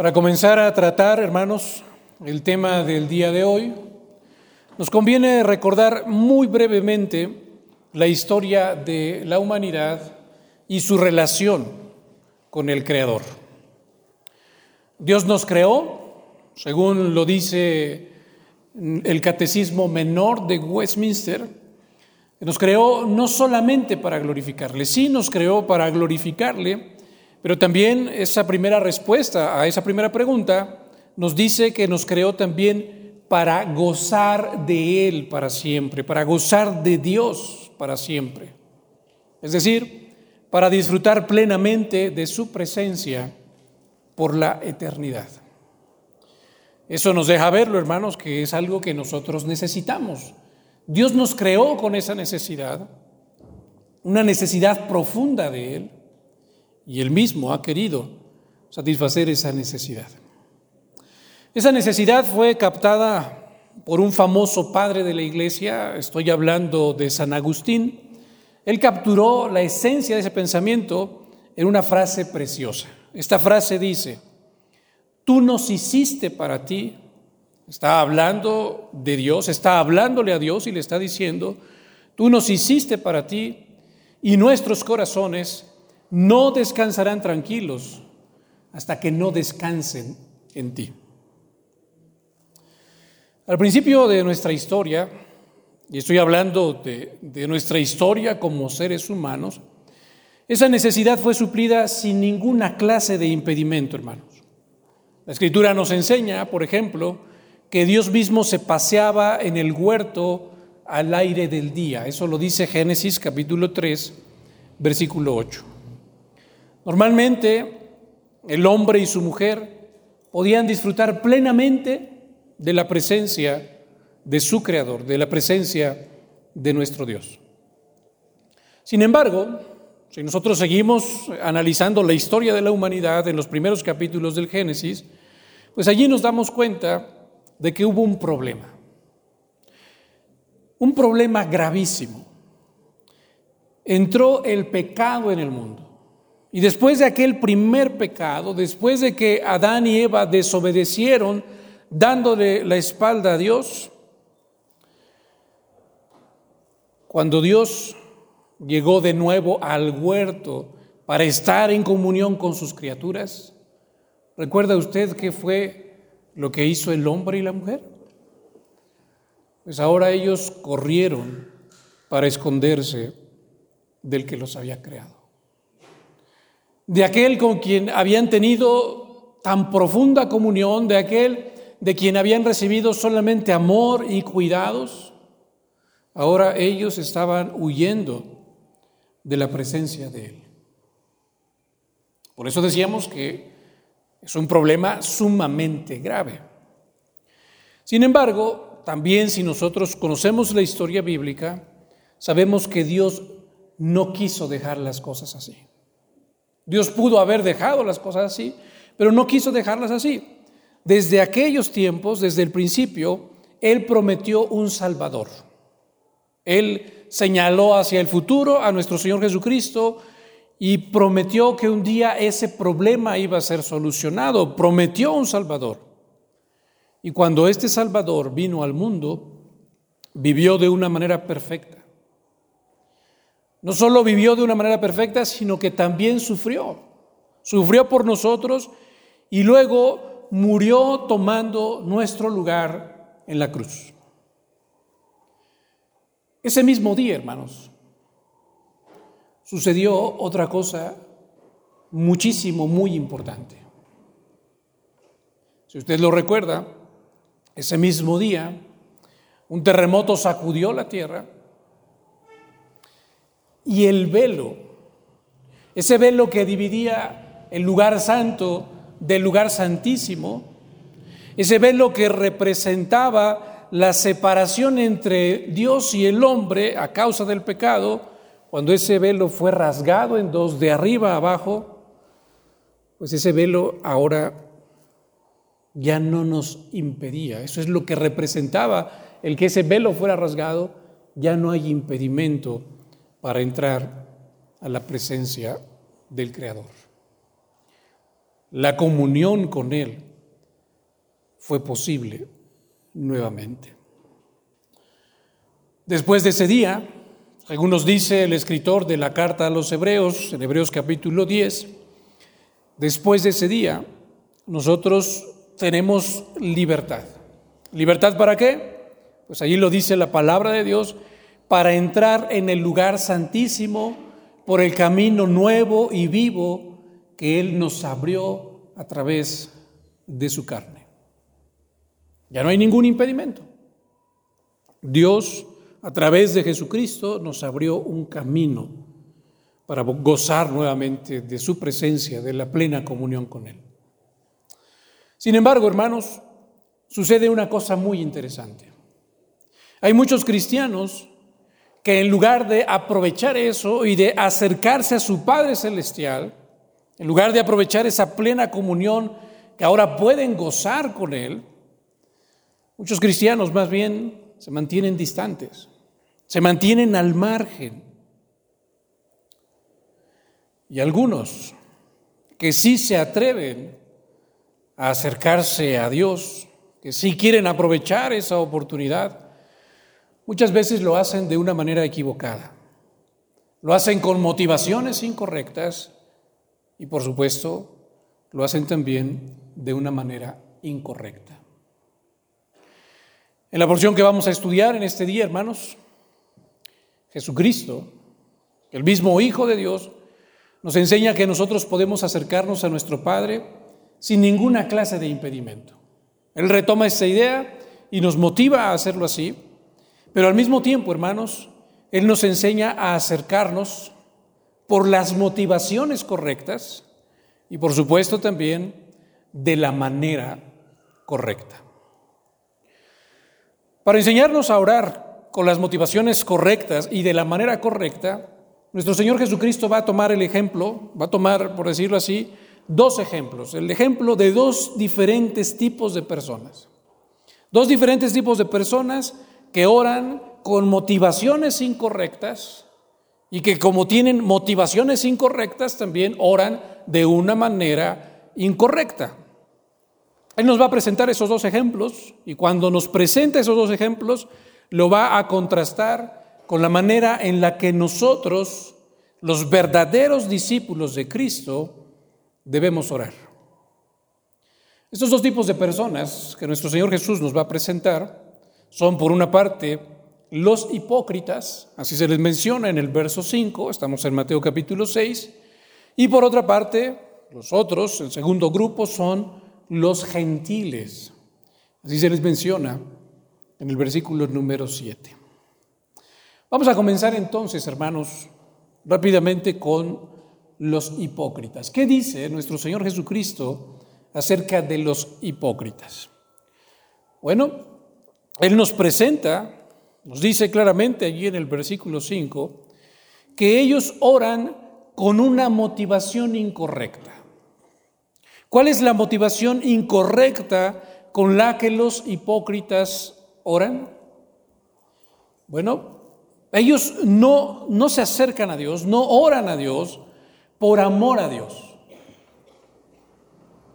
Para comenzar a tratar, hermanos, el tema del día de hoy, nos conviene recordar muy brevemente la historia de la humanidad y su relación con el Creador. Dios nos creó, según lo dice el Catecismo Menor de Westminster, nos creó no solamente para glorificarle, sí nos creó para glorificarle, pero también esa primera respuesta a esa primera pregunta nos dice que nos creó también para gozar de Él para siempre, para gozar de Dios para siempre. Es decir, para disfrutar plenamente de su presencia por la eternidad. Eso nos deja verlo, hermanos, que es algo que nosotros necesitamos. Dios nos creó con esa necesidad, una necesidad profunda de Él y él mismo ha querido satisfacer esa necesidad. Esa necesidad fue captada por un famoso padre de la iglesia, estoy hablando de San Agustín. Él capturó la esencia de ese pensamiento en una frase preciosa. Esta frase dice, tú nos hiciste para ti, está hablando de Dios, está hablándole a Dios y le está diciendo, tú nos hiciste para ti y nuestros corazones no descansarán tranquilos hasta que no descansen en ti. Al principio de nuestra historia, y estoy hablando de, nuestra historia como seres humanos, esa necesidad fue suplida sin ninguna clase de impedimento, hermanos. La escritura nos enseña, por ejemplo, que Dios mismo se paseaba en el huerto al aire del día. Eso lo dice Génesis capítulo 3, versículo 8. Normalmente el hombre y su mujer podían disfrutar plenamente de la presencia de su Creador, de la presencia de nuestro Dios. Sin embargo, si nosotros seguimos analizando la historia de la humanidad en los primeros capítulos del Génesis, pues allí nos damos cuenta de que hubo un problema, un problema gravísimo. Entró el pecado en el mundo. Y después de aquel primer pecado, después de que Adán y Eva desobedecieron dándole la espalda a Dios, cuando Dios llegó de nuevo al huerto para estar en comunión con sus criaturas, ¿recuerda usted qué fue lo que hizo el hombre y la mujer? Pues ahora ellos corrieron para esconderse del que los había creado de aquel con quien habían tenido tan profunda comunión, de aquel de quien habían recibido solamente amor y cuidados, ahora ellos estaban huyendo de la presencia de Él. Por eso decíamos que es un problema sumamente grave. Sin embargo, también si nosotros conocemos la historia bíblica, sabemos que Dios no quiso dejar las cosas así. Dios pudo haber dejado las cosas así, pero no quiso dejarlas así. Desde aquellos tiempos, desde el principio, Él prometió un Salvador. Él señaló hacia el futuro a nuestro Señor Jesucristo y prometió que un día ese problema iba a ser solucionado. Prometió un Salvador. Y cuando este Salvador vino al mundo, vivió de una manera perfecta. No solo vivió de una manera perfecta, sino que también sufrió. Sufrió por nosotros y luego murió tomando nuestro lugar en la cruz. Ese mismo día, hermanos, sucedió otra cosa muchísimo, muy importante. Si usted lo recuerda, ese mismo día, un terremoto sacudió la tierra y el velo, ese velo que dividía el lugar santo del lugar santísimo, ese velo que representaba la separación entre Dios y el hombre a causa del pecado, cuando ese velo fue rasgado en dos, de arriba a abajo, pues ese velo ahora ya no nos impedía. Eso es lo que representaba el que ese velo fuera rasgado, ya no hay impedimento para entrar a la presencia del Creador. la comunión con Él, fue posible nuevamente. Después de ese día, algunos dice el escritor de la carta a los Hebreos, en Hebreos capítulo 10, después de ese día, nosotros tenemos libertad. ¿Libertad para qué? Pues allí lo dice la palabra de Dios, para entrar en el lugar santísimo por el camino nuevo y vivo que Él nos abrió a través de su carne. Ya no hay ningún impedimento. Dios, a través de Jesucristo, nos abrió un camino para gozar nuevamente de su presencia, de la plena comunión con Él. Sin embargo, hermanos, sucede una cosa muy interesante. Hay muchos cristianos que en lugar de aprovechar eso y de acercarse a su Padre Celestial, en lugar de aprovechar esa plena comunión que ahora pueden gozar con Él, muchos cristianos más bien se mantienen distantes, se mantienen al margen. Y algunos que sí se atreven a acercarse a Dios, que sí quieren aprovechar esa oportunidad, muchas veces lo hacen de una manera equivocada. Lo hacen con motivaciones incorrectas y por supuesto lo hacen también de una manera incorrecta. En la porción que vamos a estudiar en este día, hermanos, Jesucristo, el mismo Hijo de Dios, nos enseña que nosotros podemos acercarnos a nuestro Padre sin ninguna clase de impedimento. Él retoma esta idea y nos motiva a hacerlo así pero al mismo tiempo, hermanos, Él nos enseña a acercarnos por las motivaciones correctas y por supuesto también de la manera correcta. Para enseñarnos a orar con las motivaciones correctas y de la manera correcta, nuestro Señor Jesucristo va a tomar el ejemplo, va a tomar, por decirlo así, dos ejemplos. El ejemplo de dos diferentes tipos de personas. Dos diferentes tipos de personas que oran con motivaciones incorrectas y que como tienen motivaciones incorrectas también oran de una manera incorrecta. Él nos va a presentar esos dos ejemplos y cuando nos presenta esos dos ejemplos lo va a contrastar con la manera en la que nosotros, los verdaderos discípulos de Cristo, debemos orar. Estos dos tipos de personas que nuestro Señor Jesús nos va a presentar son por una parte los hipócritas, así se les menciona en el verso 5, estamos en Mateo capítulo 6, y por otra parte, los otros, el segundo grupo, son los gentiles, así se les menciona en el versículo número 7. Vamos a comenzar entonces, hermanos, rápidamente con los hipócritas. ¿Qué dice nuestro Señor Jesucristo acerca de los hipócritas? Bueno, él nos presenta, nos dice claramente allí en el versículo 5, que ellos oran con una motivación incorrecta. ¿Cuál es la motivación incorrecta con la que los hipócritas oran? Bueno, ellos no, no se acercan a Dios, no oran a Dios por amor a Dios.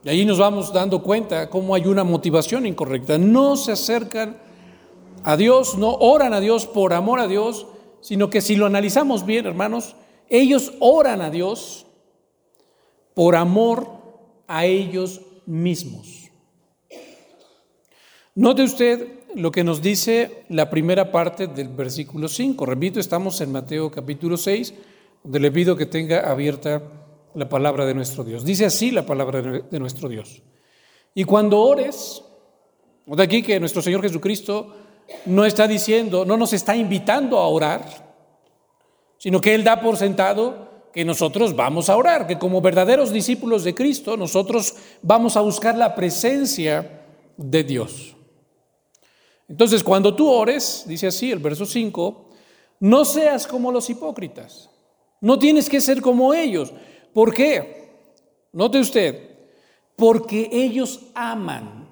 Y ahí nos vamos dando cuenta cómo hay una motivación incorrecta. No se acercan a Dios, no oran a Dios por amor a Dios, sino que si lo analizamos bien, hermanos, ellos oran a Dios por amor a ellos mismos. Note usted lo que nos dice la primera parte del versículo 5. Repito, estamos en Mateo capítulo 6, donde le pido que tenga abierta la palabra de nuestro Dios. Dice así la palabra de nuestro Dios. Y cuando ores, de aquí que nuestro Señor Jesucristo no está diciendo, no nos está invitando a orar, sino que Él da por sentado que nosotros vamos a orar, que como verdaderos discípulos de Cristo nosotros vamos a buscar la presencia de Dios. Entonces, cuando tú ores, dice así el verso 5, no seas como los hipócritas, no tienes que ser como ellos. ¿Por qué? Note usted, porque ellos aman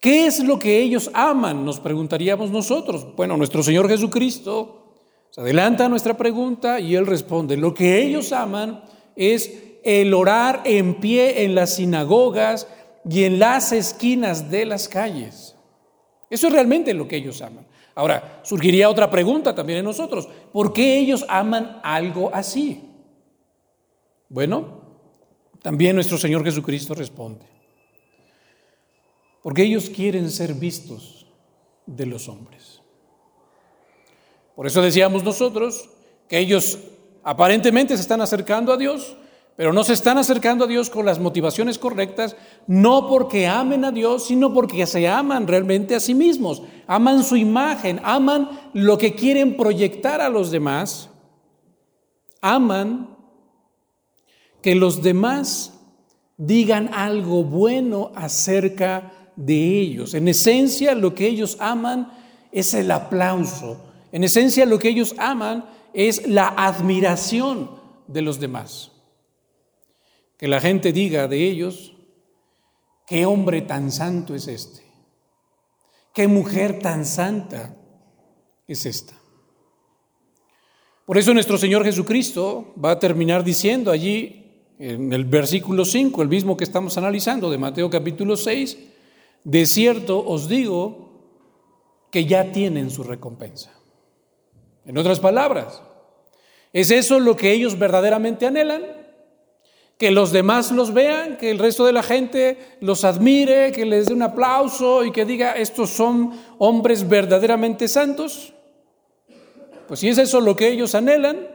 ¿Qué es lo que ellos aman? Nos preguntaríamos nosotros. Bueno, nuestro Señor Jesucristo se adelanta a nuestra pregunta y Él responde, lo que ellos aman es el orar en pie en las sinagogas y en las esquinas de las calles. Eso es realmente lo que ellos aman. Ahora, surgiría otra pregunta también en nosotros. ¿Por qué ellos aman algo así? Bueno, también nuestro Señor Jesucristo responde. Porque ellos quieren ser vistos de los hombres. Por eso decíamos nosotros que ellos aparentemente se están acercando a Dios, pero no se están acercando a Dios con las motivaciones correctas, no porque amen a Dios, sino porque se aman realmente a sí mismos, aman su imagen, aman lo que quieren proyectar a los demás, aman que los demás digan algo bueno acerca de ellos. En esencia, lo que ellos aman es el aplauso. En esencia, lo que ellos aman es la admiración de los demás que la gente diga de ellos, qué hombre tan santo es este, qué mujer tan santa es esta. Por eso nuestro Señor Jesucristo va a terminar diciendo allí en el versículo 5, el mismo que estamos analizando de Mateo capítulo 6, de cierto os digo que ya tienen su recompensa. En otras palabras, ¿es eso lo que ellos verdaderamente anhelan? que los demás los vean, que el resto de la gente los admire, que les dé un aplauso y que diga, estos son hombres verdaderamente santos. Pues si es eso lo que ellos anhelan,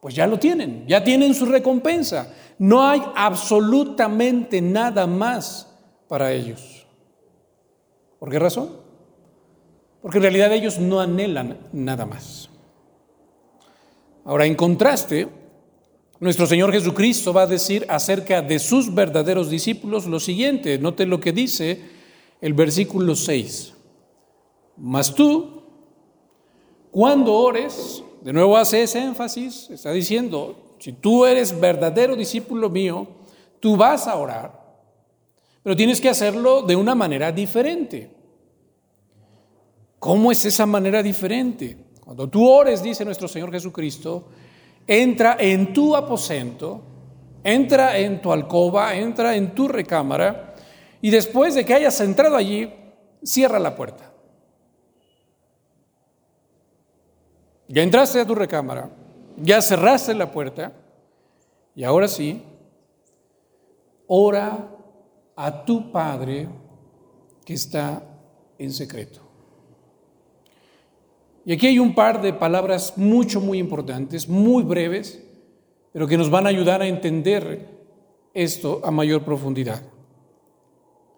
pues ya lo tienen, ya tienen su recompensa. No hay absolutamente nada más para ellos. ¿Por qué razón? Porque en realidad ellos no anhelan nada más. Ahora, en contraste, nuestro Señor Jesucristo va a decir acerca de sus verdaderos discípulos lo siguiente, note lo que dice el versículo 6. Mas tú, cuando ores, de nuevo hace ese énfasis, está diciendo, si tú eres verdadero discípulo mío, tú vas a orar, pero tienes que hacerlo de una manera diferente. ¿Cómo es esa manera diferente? Cuando tú ores, dice nuestro Señor Jesucristo, entra en tu aposento, entra en tu alcoba, entra en tu recámara y después de que hayas entrado allí, cierra la puerta. Ya entraste a tu recámara, ya cerraste la puerta y ahora sí, ora a tu Padre que está en secreto. Y aquí hay un par de palabras mucho, muy importantes, muy breves, pero que nos van a ayudar a entender esto a mayor profundidad.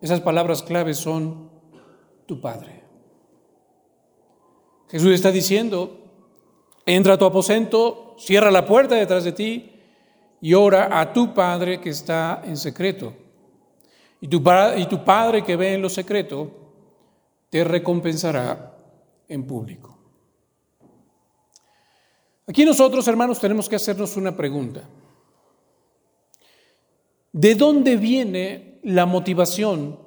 Esas palabras claves son tu Padre. Jesús está diciendo, entra a tu aposento, cierra la puerta detrás de ti y ora a tu Padre que está en secreto. Y tu, y tu Padre que ve en lo secreto te recompensará en público. Aquí nosotros, hermanos, tenemos que hacernos una pregunta. ¿De dónde viene la motivación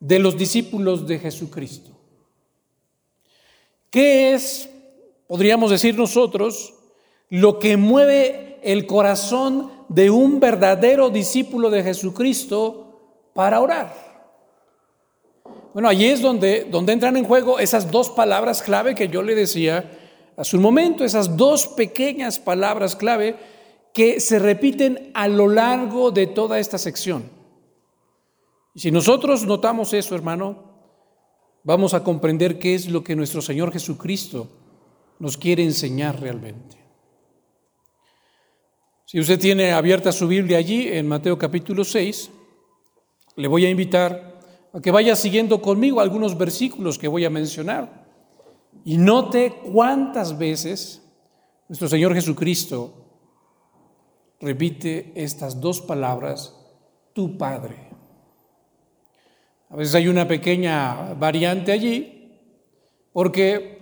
de los discípulos de Jesucristo? ¿Qué es, podríamos decir nosotros, lo que mueve el corazón de un verdadero discípulo de Jesucristo para orar? Bueno, allí es donde, donde entran en juego esas dos palabras clave que yo le decía hace un momento, esas dos pequeñas palabras clave que se repiten a lo largo de toda esta sección. Y si nosotros notamos eso, hermano, vamos a comprender qué es lo que nuestro Señor Jesucristo nos quiere enseñar realmente. Si usted tiene abierta su Biblia allí en Mateo capítulo 6, le voy a invitar a que vaya siguiendo conmigo algunos versículos que voy a mencionar. Y note cuántas veces nuestro Señor Jesucristo repite estas dos palabras, tu Padre. A veces hay una pequeña variante allí, porque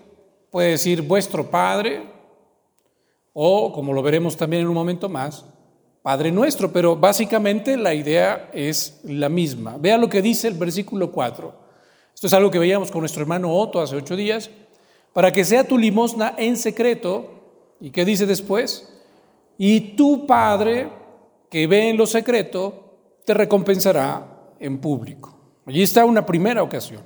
puede decir vuestro Padre, o como lo veremos también en un momento más, Padre nuestro, pero básicamente la idea es la misma. Vea lo que dice el versículo 4. Esto es algo que veíamos con nuestro hermano Otto hace ocho días para que sea tu limosna en secreto. ¿Y qué dice después? y tu Padre que ve en lo secreto te recompensará en público. Allí está una primera ocasión.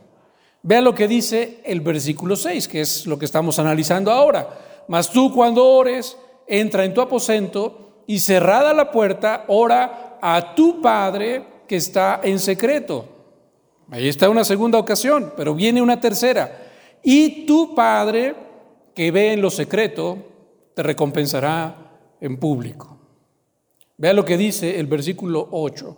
Vea lo que dice el versículo 6, que es lo que estamos analizando ahora. Mas tú cuando ores, entra en tu aposento y cerrada la puerta, ora a tu Padre que está en secreto. Ahí está una segunda ocasión, pero viene una tercera. Y tu Padre que ve en lo secreto, te recompensará en público. Vea lo que dice el versículo 8.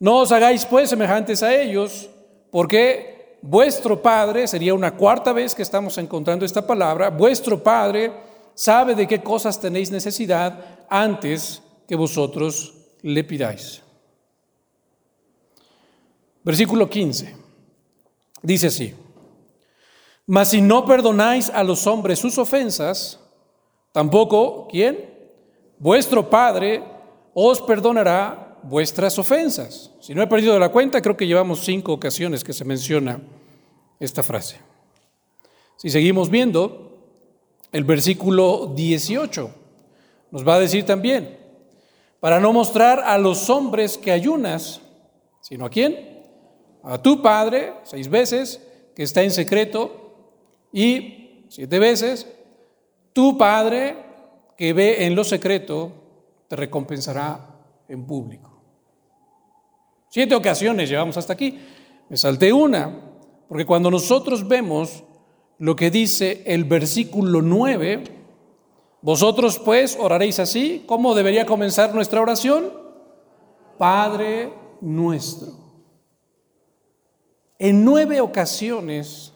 No os hagáis pues semejantes a ellos, porque vuestro Padre, sería una cuarta vez que estamos encontrando esta palabra, vuestro Padre sabe de qué cosas tenéis necesidad antes que vosotros le pidáis. Versículo 15. Dice así, mas si no perdonáis a los hombres sus ofensas, tampoco, ¿quién? Vuestro Padre os perdonará vuestras ofensas. Si no he perdido la cuenta, creo que llevamos cinco ocasiones que se menciona esta frase. Si seguimos viendo, el versículo 18 nos va a decir también, para no mostrar a los hombres que ayunas, sino a quién? A tu Padre, seis veces, que está en secreto, y siete veces, tu Padre que ve en lo secreto, te recompensará en público. Siete ocasiones llevamos hasta aquí. Me salté una, porque cuando nosotros vemos lo que dice el versículo 9, vosotros pues oraréis así, ¿cómo debería comenzar nuestra oración? Padre nuestro. En nueve ocasiones,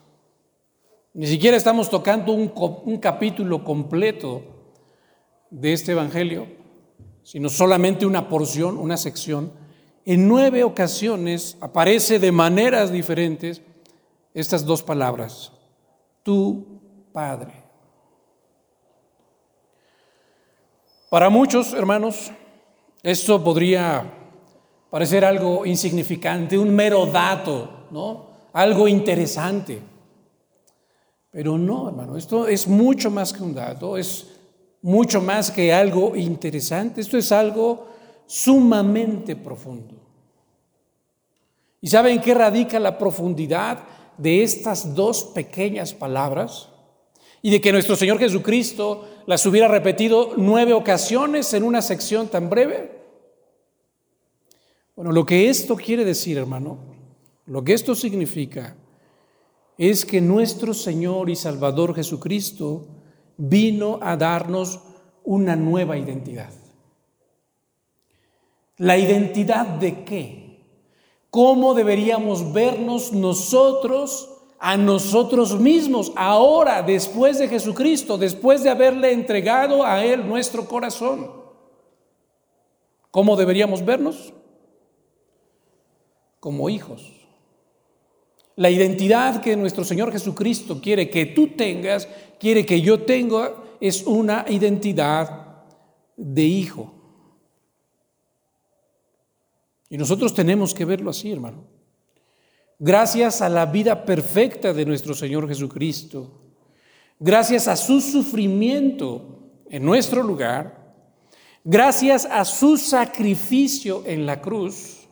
ni siquiera estamos tocando un, un capítulo completo de este Evangelio, sino solamente una porción, una sección. En nueve ocasiones aparece de maneras diferentes estas dos palabras, tu Padre. Para muchos, hermanos, esto podría parecer algo insignificante, un mero dato, ¿no? Algo interesante. Pero no, hermano, esto es mucho más que un dato, es mucho más que algo interesante, esto es algo sumamente profundo. ¿Y saben qué radica la profundidad de estas dos pequeñas palabras y de que nuestro Señor Jesucristo las hubiera repetido nueve ocasiones en una sección tan breve? Bueno, lo que esto quiere decir, hermano, lo que esto significa es que nuestro Señor y Salvador Jesucristo vino a darnos una nueva identidad. ¿La identidad de qué? Cómo deberíamos vernos nosotros a nosotros mismos ahora, después de Jesucristo, después de haberle entregado a Él nuestro corazón. ¿Cómo deberíamos vernos? Como hijos. La identidad que nuestro Señor Jesucristo quiere que tú tengas, quiere que yo tenga, es una identidad de hijo. Y nosotros tenemos que verlo así, hermano. Gracias a la vida perfecta de nuestro Señor Jesucristo, gracias a su sufrimiento en nuestro lugar, gracias a su sacrificio en la cruz,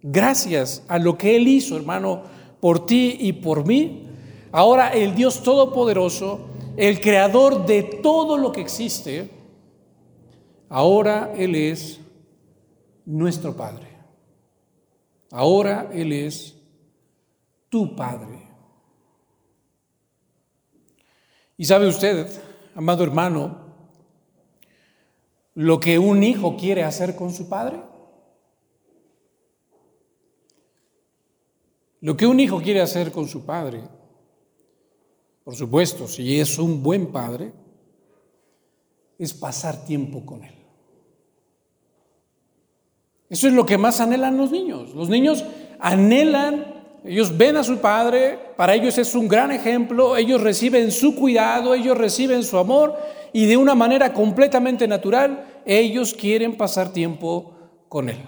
gracias a lo que Él hizo, hermano, por ti y por mí, ahora el Dios Todopoderoso, el creador de todo lo que existe, ahora Él es nuestro Padre. Ahora Él es tu Padre. Y sabe usted, amado hermano, lo que un hijo quiere hacer con su padre. Lo que un hijo quiere hacer con su padre, por supuesto, si es un buen padre, es pasar tiempo con él. Eso es lo que más anhelan los niños. Los niños anhelan, ellos ven a su padre, para ellos es un gran ejemplo, ellos reciben su cuidado, ellos reciben su amor y de una manera completamente natural, ellos quieren pasar tiempo con él.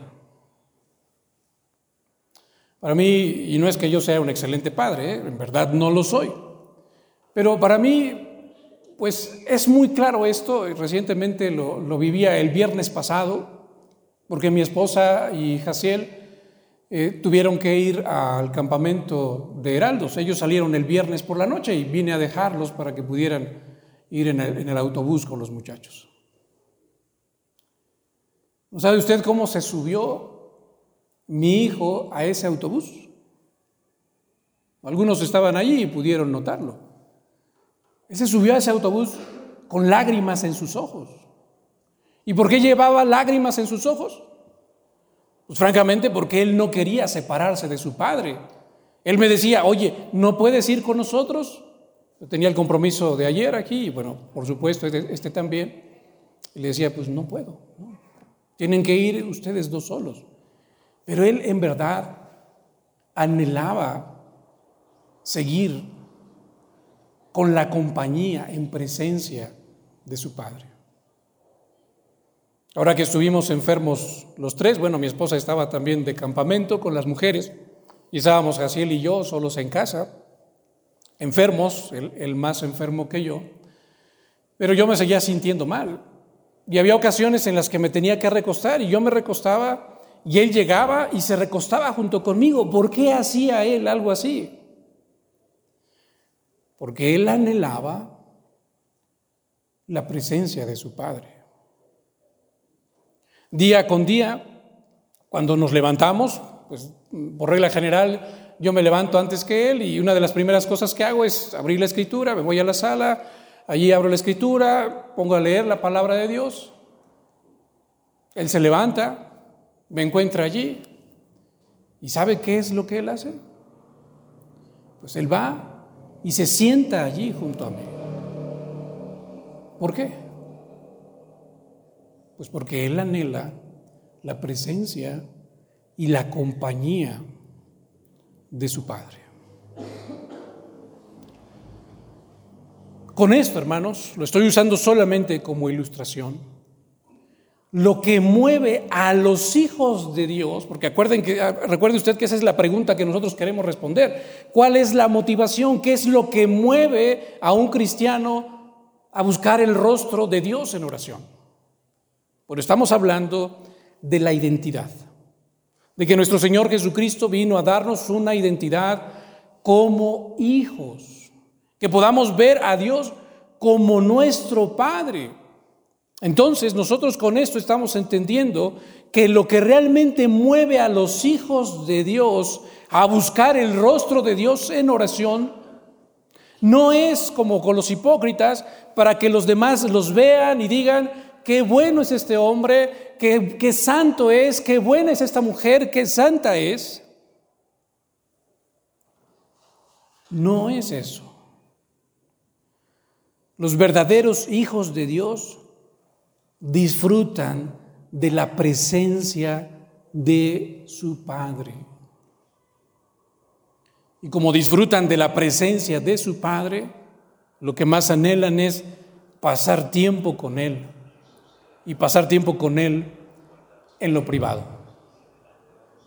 Para mí, y no es que yo sea un excelente padre, ¿eh? en verdad no lo soy, pero para mí pues es muy claro esto, recientemente lo, lo vivía el viernes pasado, porque mi esposa y Jaciel eh, tuvieron que ir al campamento de Heraldos. Ellos salieron el viernes por la noche y vine a dejarlos para que pudieran ir en el, autobús con los muchachos. ¿No sabe usted cómo se subió mi hijo a ese autobús? Algunos estaban allí y pudieron notarlo. Él subió a ese autobús con lágrimas en sus ojos. ¿Y por qué llevaba lágrimas en sus ojos? Pues francamente porque él no quería separarse de su padre. Él me decía, oye, ¿no puedes ir con nosotros? Yo tenía el compromiso de ayer aquí, y bueno, por supuesto, este, este también. Y le decía, pues no puedo. Tienen que ir ustedes dos solos. Pero él en verdad anhelaba seguir con la compañía en presencia de su padre. Ahora que estuvimos enfermos los tres, bueno, mi esposa estaba también de campamento con las mujeres y estábamos Jaciel y yo solos en casa, enfermos, el, el más enfermo que yo, pero yo me seguía sintiendo mal. Y había ocasiones en las que me tenía que recostar y yo me recostaba y él llegaba y se recostaba junto conmigo. ¿Por qué hacía él algo así? Porque él anhelaba la presencia de su Padre. Día con día, cuando nos levantamos, pues por regla general yo me levanto antes que él y una de las primeras cosas que hago es abrir la escritura, me voy a la sala, allí abro la escritura, pongo a leer la palabra de Dios. Él se levanta, me encuentra allí y ¿sabe qué es lo que él hace? Pues él va y se sienta allí junto a mí. ¿Por qué? Pues porque Él anhela la presencia y la compañía de su Padre. Con esto, hermanos, lo estoy usando solamente como ilustración lo que mueve a los hijos de Dios, porque acuerden que, ah, recuerde usted que esa es la pregunta que nosotros queremos responder. ¿Cuál es la motivación? ¿Qué es lo que mueve a un cristiano a buscar el rostro de Dios en oración? Bueno, estamos hablando de la identidad, de que nuestro Señor Jesucristo vino a darnos una identidad como hijos, que podamos ver a Dios como nuestro Padre. Entonces nosotros con esto estamos entendiendo que lo que realmente mueve a los hijos de Dios a buscar el rostro de Dios en oración no es como con los hipócritas para que los demás los vean y digan, qué bueno es este hombre, qué, qué santo es, qué buena es esta mujer, qué santa es. No es eso. Los verdaderos hijos de Dios disfrutan de la presencia de su Padre. Y como disfrutan de la presencia de su Padre, lo que más anhelan es pasar tiempo con Él y pasar tiempo con Él en lo privado.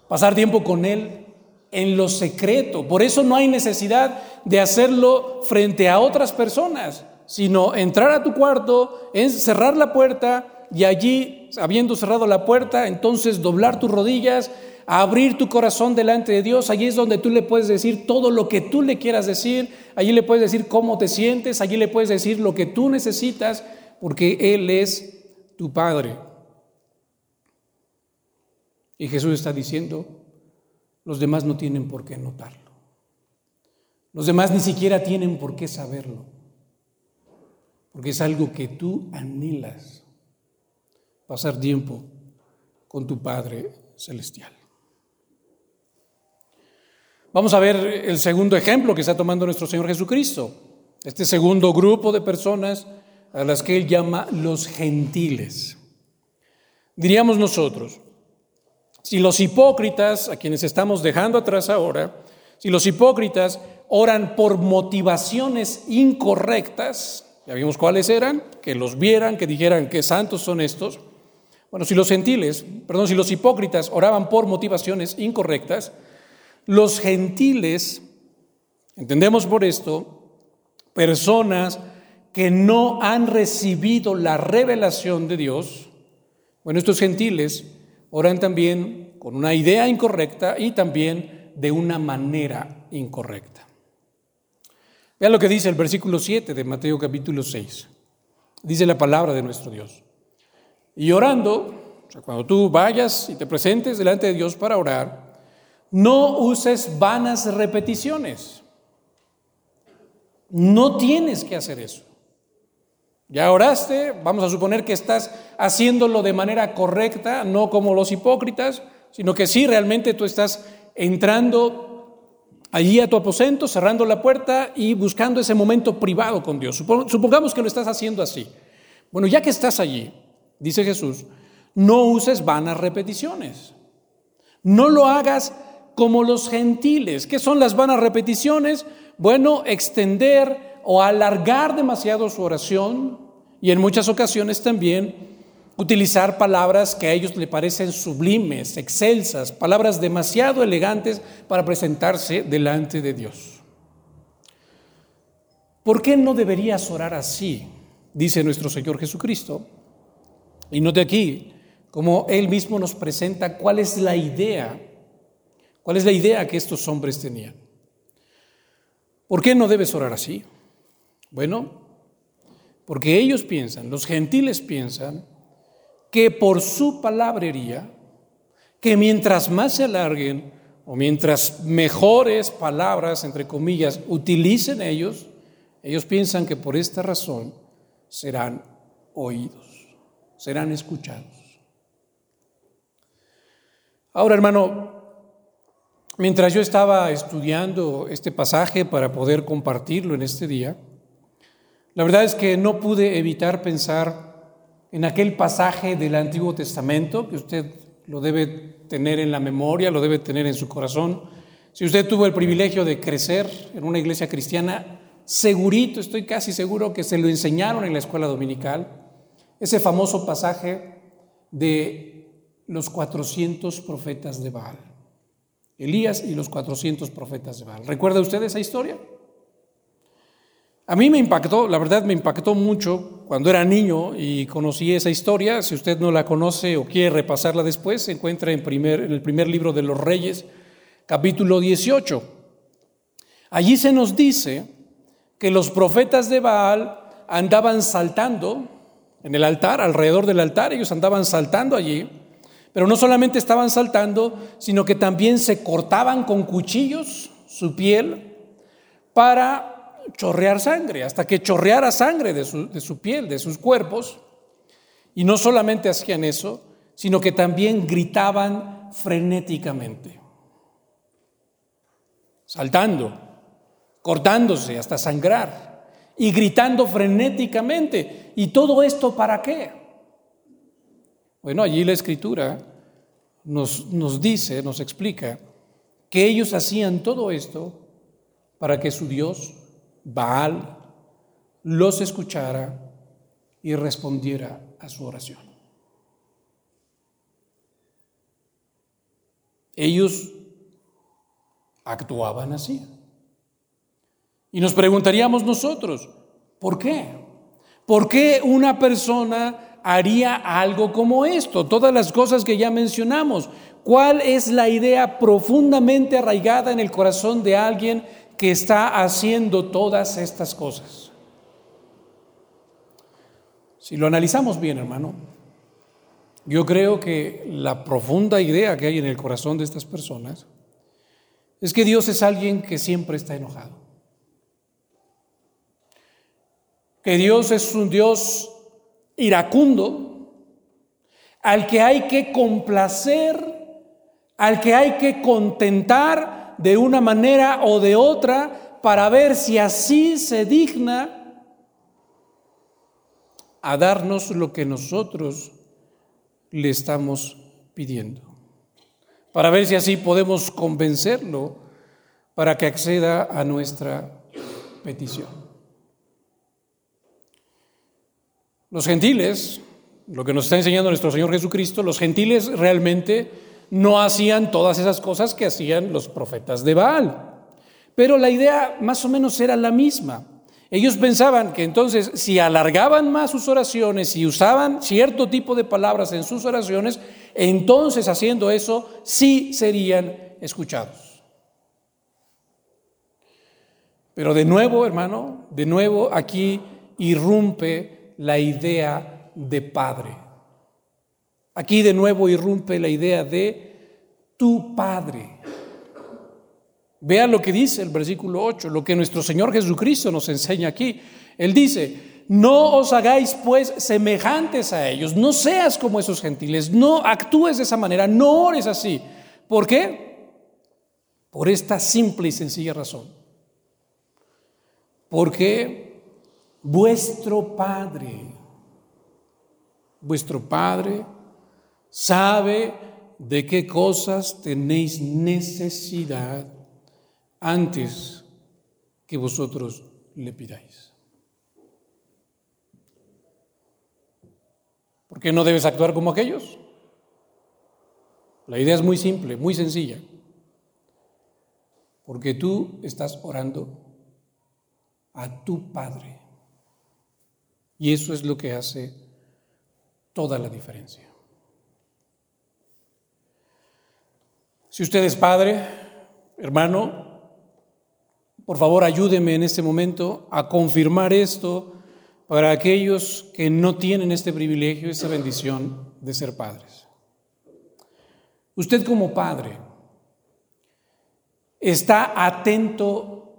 Pasar tiempo con Él en lo secreto. Por eso no hay necesidad de hacerlo frente a otras personas sino entrar a tu cuarto, cerrar la puerta y allí, habiendo cerrado la puerta, entonces doblar tus rodillas, abrir tu corazón delante de Dios. Allí es donde tú le puedes decir todo lo que tú le quieras decir. Allí le puedes decir cómo te sientes. Allí le puedes decir lo que tú necesitas, porque Él es tu Padre. Y Jesús está diciendo, los demás no tienen por qué notarlo. Los demás ni siquiera tienen por qué saberlo porque es algo que tú anhelas, pasar tiempo con tu Padre Celestial. Vamos a ver el segundo ejemplo que está tomando nuestro Señor Jesucristo, este segundo grupo de personas a las que Él llama los gentiles. Diríamos nosotros, si los hipócritas, a quienes estamos dejando atrás ahora, si los hipócritas oran por motivaciones incorrectas, ya vimos cuáles eran, que los vieran, que dijeran que santos son estos. Bueno, si los gentiles, perdón, si los hipócritas oraban por motivaciones incorrectas, los gentiles, entendemos por esto, personas que no han recibido la revelación de Dios, bueno, estos gentiles oran también con una idea incorrecta y también de una manera incorrecta. Vean lo que dice el versículo 7 de Mateo capítulo 6. Dice la palabra de nuestro Dios. Y orando, o sea, cuando tú vayas y te presentes delante de Dios para orar, no uses vanas repeticiones. No tienes que hacer eso. Ya oraste, vamos a suponer que estás haciéndolo de manera correcta, no como los hipócritas, sino que sí realmente tú estás entrando allí a tu aposento, cerrando la puerta y buscando ese momento privado con Dios. Supongamos que lo estás haciendo así. Bueno, ya que estás allí, dice Jesús, no uses vanas repeticiones. No lo hagas como los gentiles. ¿Qué son las vanas repeticiones? Bueno, extender o alargar demasiado su oración y en muchas ocasiones también utilizar palabras que a ellos le parecen sublimes, excelsas, palabras demasiado elegantes para presentarse delante de Dios. ¿Por qué no deberías orar así? Dice nuestro Señor Jesucristo. Y note aquí como Él mismo nos presenta cuál es la idea, cuál es la idea que estos hombres tenían. ¿Por qué no debes orar así? Bueno, porque ellos piensan, los gentiles piensan, que por su palabrería, que mientras más se alarguen o mientras mejores palabras, entre comillas, utilicen ellos, ellos piensan que por esta razón serán oídos, serán escuchados. Ahora, hermano, mientras yo estaba estudiando este pasaje para poder compartirlo en este día, la verdad es que no pude evitar pensar en aquel pasaje del Antiguo Testamento, que usted lo debe tener en la memoria, lo debe tener en su corazón. Si usted tuvo el privilegio de crecer en una iglesia cristiana, segurito, estoy casi seguro que se lo enseñaron en la escuela dominical, ese famoso pasaje de los 400 profetas de Baal. Elías y los 400 profetas de Baal. ¿Recuerda usted esa historia? A mí me impactó, la verdad me impactó mucho cuando era niño y conocí esa historia. Si usted no la conoce o quiere repasarla después, se encuentra en, primer, en el primer libro de los Reyes, capítulo 18. Allí se nos dice que los profetas de Baal andaban saltando en el altar, alrededor del altar, ellos andaban saltando allí, pero no solamente estaban saltando, sino que también se cortaban con cuchillos su piel para chorrear sangre, hasta que chorreara sangre de su, piel, de sus cuerpos. Y no solamente hacían eso, sino que también gritaban frenéticamente, saltando, cortándose hasta sangrar y gritando frenéticamente. ¿Y todo esto para qué? Bueno, allí la escritura nos, nos dice, nos explica que ellos hacían todo esto para que su Dios Baal los escuchara y respondiera a su oración. Ellos actuaban así. Y nos preguntaríamos nosotros, ¿por qué? ¿Por qué una persona haría algo como esto? Todas las cosas que ya mencionamos. ¿Cuál es la idea profundamente arraigada en el corazón de alguien que está haciendo todas estas cosas. Si lo analizamos bien, hermano, yo creo que la profunda idea que hay en el corazón de estas personas es que Dios es alguien que siempre está enojado. Que Dios es un Dios iracundo al que hay que complacer, al que hay que contentar de una manera o de otra para ver si así se digna a darnos lo que nosotros le estamos pidiendo. Para ver si así podemos convencerlo para que acceda a nuestra petición. Los gentiles, lo que nos está enseñando nuestro Señor Jesucristo, los gentiles realmente no hacían todas esas cosas que hacían los profetas de Baal. Pero la idea más o menos era la misma. Ellos pensaban que entonces si alargaban más sus oraciones y usaban cierto tipo de palabras en sus oraciones, entonces haciendo eso sí serían escuchados. Pero de nuevo, hermano, de nuevo aquí irrumpe la idea de padre. Aquí de nuevo irrumpe la idea de tu padre. Vea lo que dice el versículo 8, lo que nuestro Señor Jesucristo nos enseña aquí. Él dice, no os hagáis pues semejantes a ellos, no seas como esos gentiles, no actúes de esa manera, no ores así. ¿Por qué? Por esta simple y sencilla razón. Porque vuestro Padre, vuestro Padre sabe de qué cosas tenéis necesidad antes que vosotros le pidáis. ¿Por qué no debes actuar como aquellos? La idea es muy simple, muy sencilla. Porque tú estás orando a tu Padre. Y eso es lo que hace toda la diferencia. Si usted es padre, hermano, por favor, ayúdeme en este momento a confirmar esto para aquellos que no tienen este privilegio, esta bendición de ser padres. Usted como padre está atento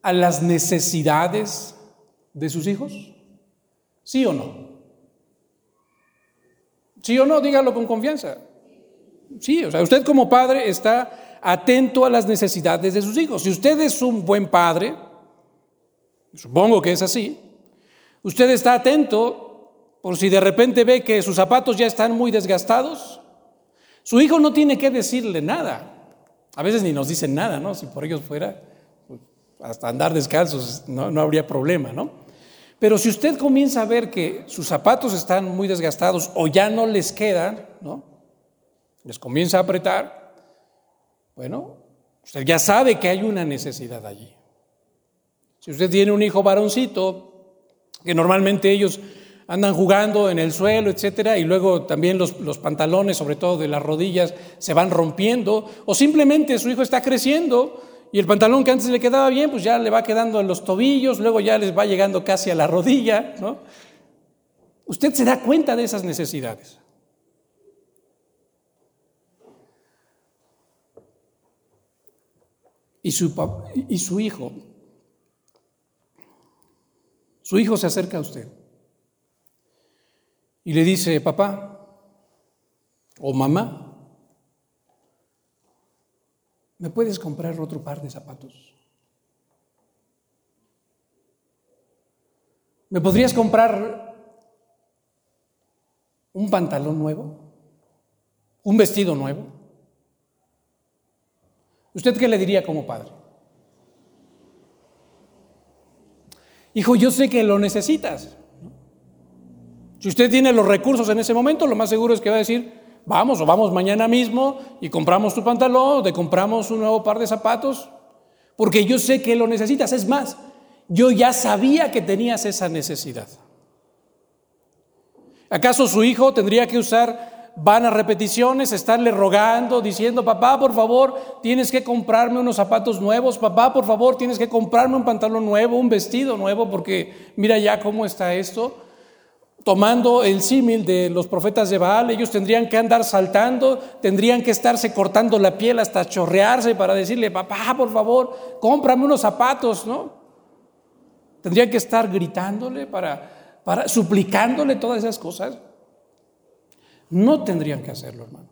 a las necesidades de sus hijos? ¿Sí o no? ¿Sí o no? Dígalo con confianza. Sí, o sea, usted como padre está atento a las necesidades de sus hijos. Si usted es un buen padre, supongo que es así, usted está atento por si de repente ve que sus zapatos ya están muy desgastados. Su hijo no tiene que decirle nada. A veces ni nos dicen nada, ¿no? Si por ellos fuera, pues, hasta andar descalzos no, no habría problema, ¿no? Pero si usted comienza a ver que sus zapatos están muy desgastados o ya no les quedan, ¿no? Les comienza a apretar, bueno, usted ya sabe que hay una necesidad allí. Si usted tiene un hijo varoncito, que normalmente ellos andan jugando en el suelo, etcétera, y luego también los, pantalones, sobre todo de las rodillas, se van rompiendo, o simplemente su hijo está creciendo y el pantalón que antes le quedaba bien, pues ya le va quedando en los tobillos, luego ya les va llegando casi a la rodilla, ¿no? Usted se da cuenta de esas necesidades. Y su, hijo, su hijo se acerca a usted y le dice, papá o mamá, ¿me puedes comprar otro par de zapatos? ¿Me podrías comprar un pantalón nuevo? ¿Un vestido nuevo? ¿Usted qué le diría como padre? Hijo, yo sé que lo necesitas. Si usted tiene los recursos en ese momento, lo más seguro es que va a decir, vamos o vamos mañana mismo y compramos tu pantalón o te compramos un nuevo par de zapatos, porque yo sé que lo necesitas. Es más, yo ya sabía que tenías esa necesidad. ¿Acaso su hijo tendría que usar van a repeticiones, estarle rogando, diciendo, papá, por favor, tienes que comprarme unos zapatos nuevos, papá, por favor, tienes que comprarme un pantalón nuevo, un vestido nuevo, porque mira ya cómo está esto. Tomando el símil de los profetas de Baal, ellos tendrían que andar saltando, tendrían que estarse cortando la piel hasta chorrearse para decirle, papá, por favor, cómprame unos zapatos, ¿no? Tendrían que estar gritándole para, para suplicándole todas esas cosas. No tendrían que hacerlo, hermano.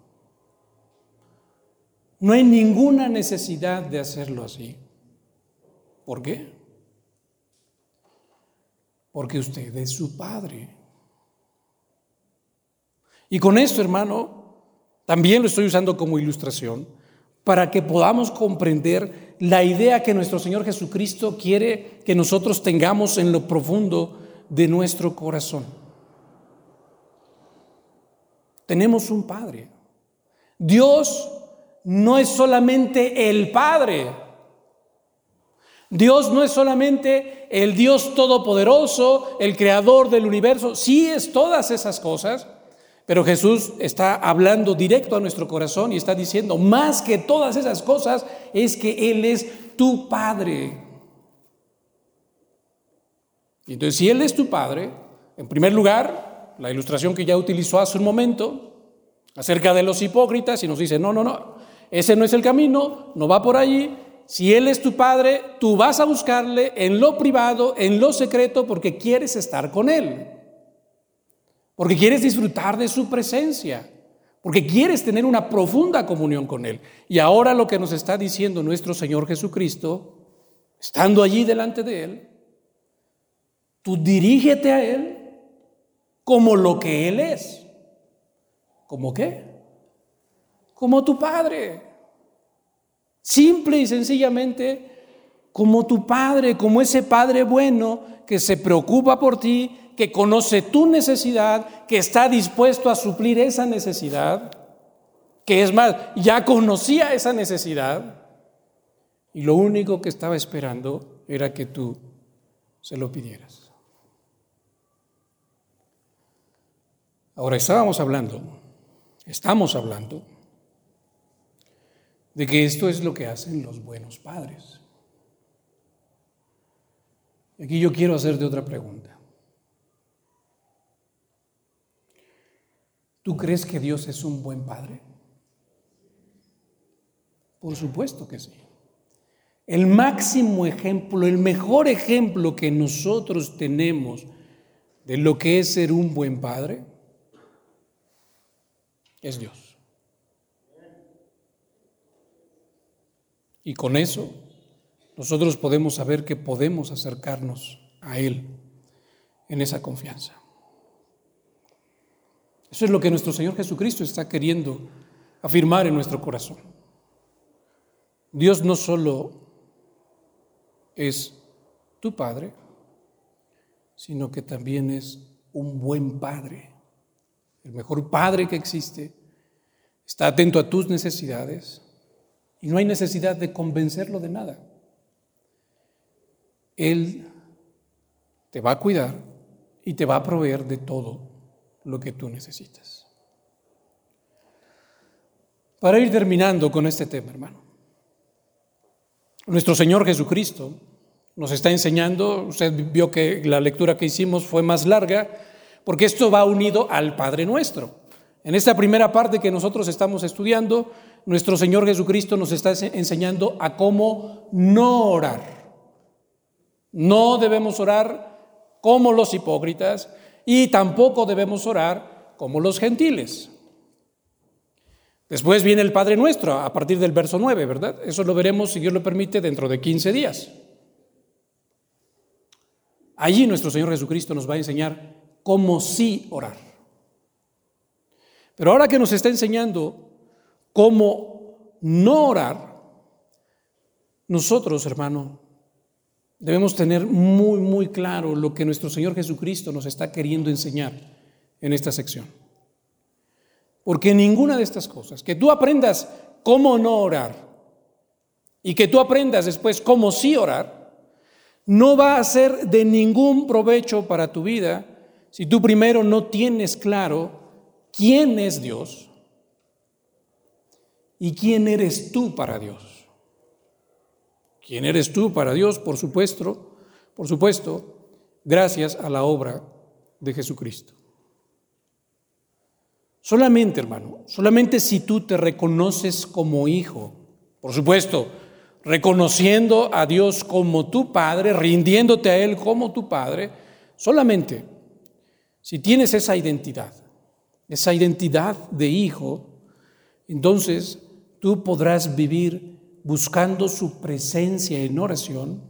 No hay ninguna necesidad de hacerlo así. ¿Por qué? Porque usted es su padre. Y con esto, hermano, también lo estoy usando como ilustración para que podamos comprender la idea que nuestro Señor Jesucristo quiere que nosotros tengamos en lo profundo de nuestro corazón. Tenemos un Padre. Dios no es solamente el Padre. Dios no es solamente el Dios todopoderoso, el creador del universo, sí es todas esas cosas, pero Jesús está hablando directo a nuestro corazón y está diciendo, más que todas esas cosas, es que Él es tu Padre. Entonces, si Él es tu Padre, en primer lugar, la ilustración que ya utilizó hace un momento, acerca de los hipócritas, y nos dice, no, no, no, ese no es el camino, no va por allí, si Él es tu Padre, tú vas a buscarle en lo privado, en lo secreto, porque quieres estar con Él, porque quieres disfrutar de su presencia, porque quieres tener una profunda comunión con Él. Y ahora lo que nos está diciendo nuestro Señor Jesucristo, estando allí delante de Él, tú dirígete a Él como lo que Él es. ¿Cómo qué? Como tu Padre. Simple y sencillamente como tu Padre, como ese Padre bueno que se preocupa por ti, que conoce tu necesidad, que está dispuesto a suplir esa necesidad, que es más, ya conocía esa necesidad y lo único que estaba esperando era que tú se lo pidieras. Ahora estábamos hablando, estamos hablando de que esto es lo que hacen los buenos padres. Aquí yo quiero hacerte otra pregunta. ¿Tú crees que Dios es un buen padre? Por supuesto que sí. El máximo ejemplo, el mejor ejemplo que nosotros tenemos de lo que es ser un buen padre es Dios. Y con eso nosotros podemos saber que podemos acercarnos a Él en esa confianza. Eso es lo que nuestro Señor Jesucristo está queriendo afirmar en nuestro corazón. Dios no solo es tu Padre, sino que también es un buen Padre, el mejor Padre que existe. Está atento a tus necesidades, y no hay necesidad de convencerlo de nada. Él te va a cuidar y te va a proveer de todo lo que tú necesitas. Para ir terminando con este tema, hermano. Nuestro Señor Jesucristo nos está enseñando, usted vio que la lectura que hicimos fue más larga, porque esto va unido al Padre nuestro. En esta primera parte que nosotros estamos estudiando, nuestro Señor Jesucristo nos está enseñando a cómo no orar. No debemos orar como los hipócritas y tampoco debemos orar como los gentiles. Después viene el Padre Nuestro a partir del verso 9, ¿verdad? Eso lo veremos, si Dios lo permite, dentro de 15 días. Allí nuestro Señor Jesucristo nos va a enseñar cómo sí orar. Pero ahora que nos está enseñando cómo no orar, nosotros, hermano, debemos tener muy, muy claro lo que nuestro Señor Jesucristo nos está queriendo enseñar en esta sección. Porque ninguna de estas cosas, que tú aprendas cómo no orar y que tú aprendas después cómo sí orar, no va a ser de ningún provecho para tu vida si tú primero no tienes claro quién es Dios ¿Y quién eres tú para Dios? ¿Quién eres tú para Dios? Por supuesto, por supuesto, gracias a la obra de Jesucristo. Solamente, hermano, solamente si tú te reconoces como hijo, por supuesto, reconociendo a Dios como tu Padre, rindiéndote a Él como tu Padre, solamente si tienes esa identidad, esa identidad de hijo, entonces tú podrás vivir buscando su presencia en oración,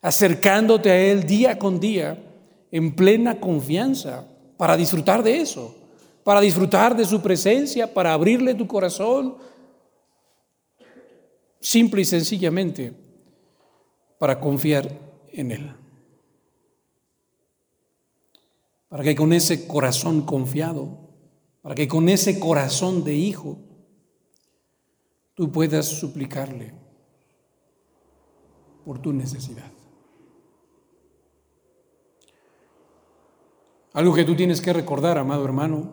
acercándote a Él día con día en plena confianza para disfrutar de eso, para disfrutar de su presencia, para abrirle tu corazón, simple y sencillamente para confiar en Él. Para que con ese corazón confiado, para que con ese corazón de hijo, tú puedas suplicarle por tu necesidad. Algo que tú tienes que recordar, amado hermano,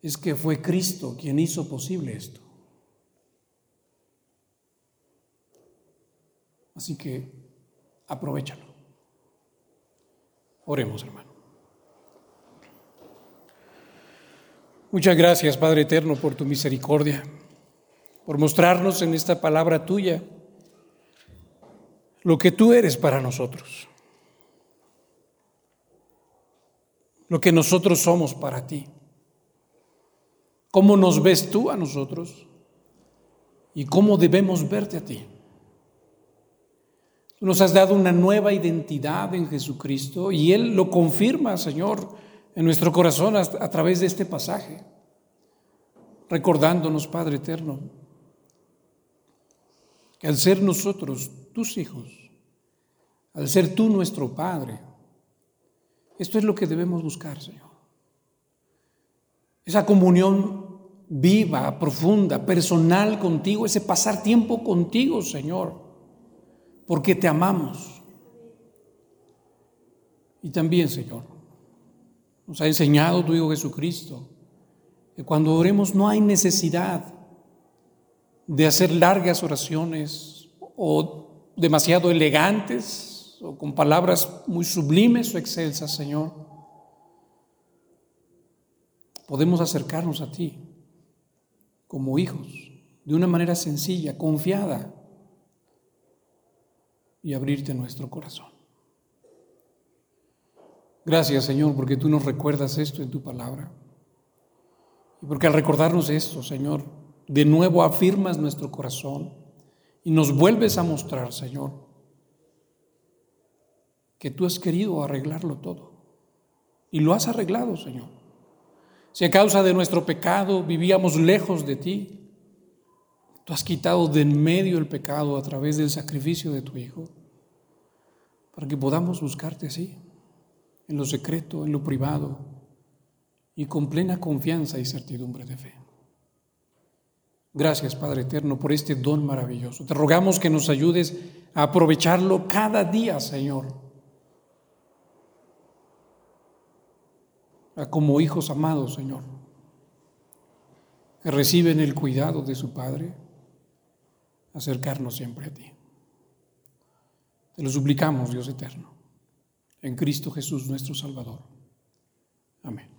es que fue Cristo quien hizo posible esto. Así que aprovechalo. Oremos, hermano. Muchas gracias, Padre Eterno, por tu misericordia, por mostrarnos en esta palabra tuya lo que tú eres para nosotros, lo que nosotros somos para ti, cómo nos ves tú a nosotros y cómo debemos verte a ti. Tú nos has dado una nueva identidad en Jesucristo y Él lo confirma, Señor, en nuestro corazón a, través de este pasaje, recordándonos, Padre Eterno, que al ser nosotros tus hijos, al ser tú nuestro Padre, esto es lo que debemos buscar, Señor. Esa comunión viva, profunda, personal contigo, ese pasar tiempo contigo, Señor, porque te amamos. Y también, Señor, nos ha enseñado tu Hijo Jesucristo que cuando oremos no hay necesidad de hacer largas oraciones o demasiado elegantes o con palabras muy sublimes o excelsas, Señor. Podemos acercarnos a ti como hijos de una manera sencilla, confiada y abrirte nuestro corazón. Gracias Señor porque tú nos recuerdas esto en tu palabra. Y porque al recordarnos esto, Señor, de nuevo afirmas nuestro corazón y nos vuelves a mostrar, Señor, que tú has querido arreglarlo todo. Y lo has arreglado, Señor. Si a causa de nuestro pecado vivíamos lejos de ti, tú has quitado de en medio el pecado a través del sacrificio de tu Hijo, para que podamos buscarte así en lo secreto, en lo privado y con plena confianza y certidumbre de fe. Gracias, Padre Eterno, por este don maravilloso. Te rogamos que nos ayudes a aprovecharlo cada día, Señor. como hijos amados, Señor, que reciben el cuidado de su Padre, acercarnos siempre a ti. Te lo suplicamos, Dios eterno en Cristo Jesús nuestro Salvador. Amén.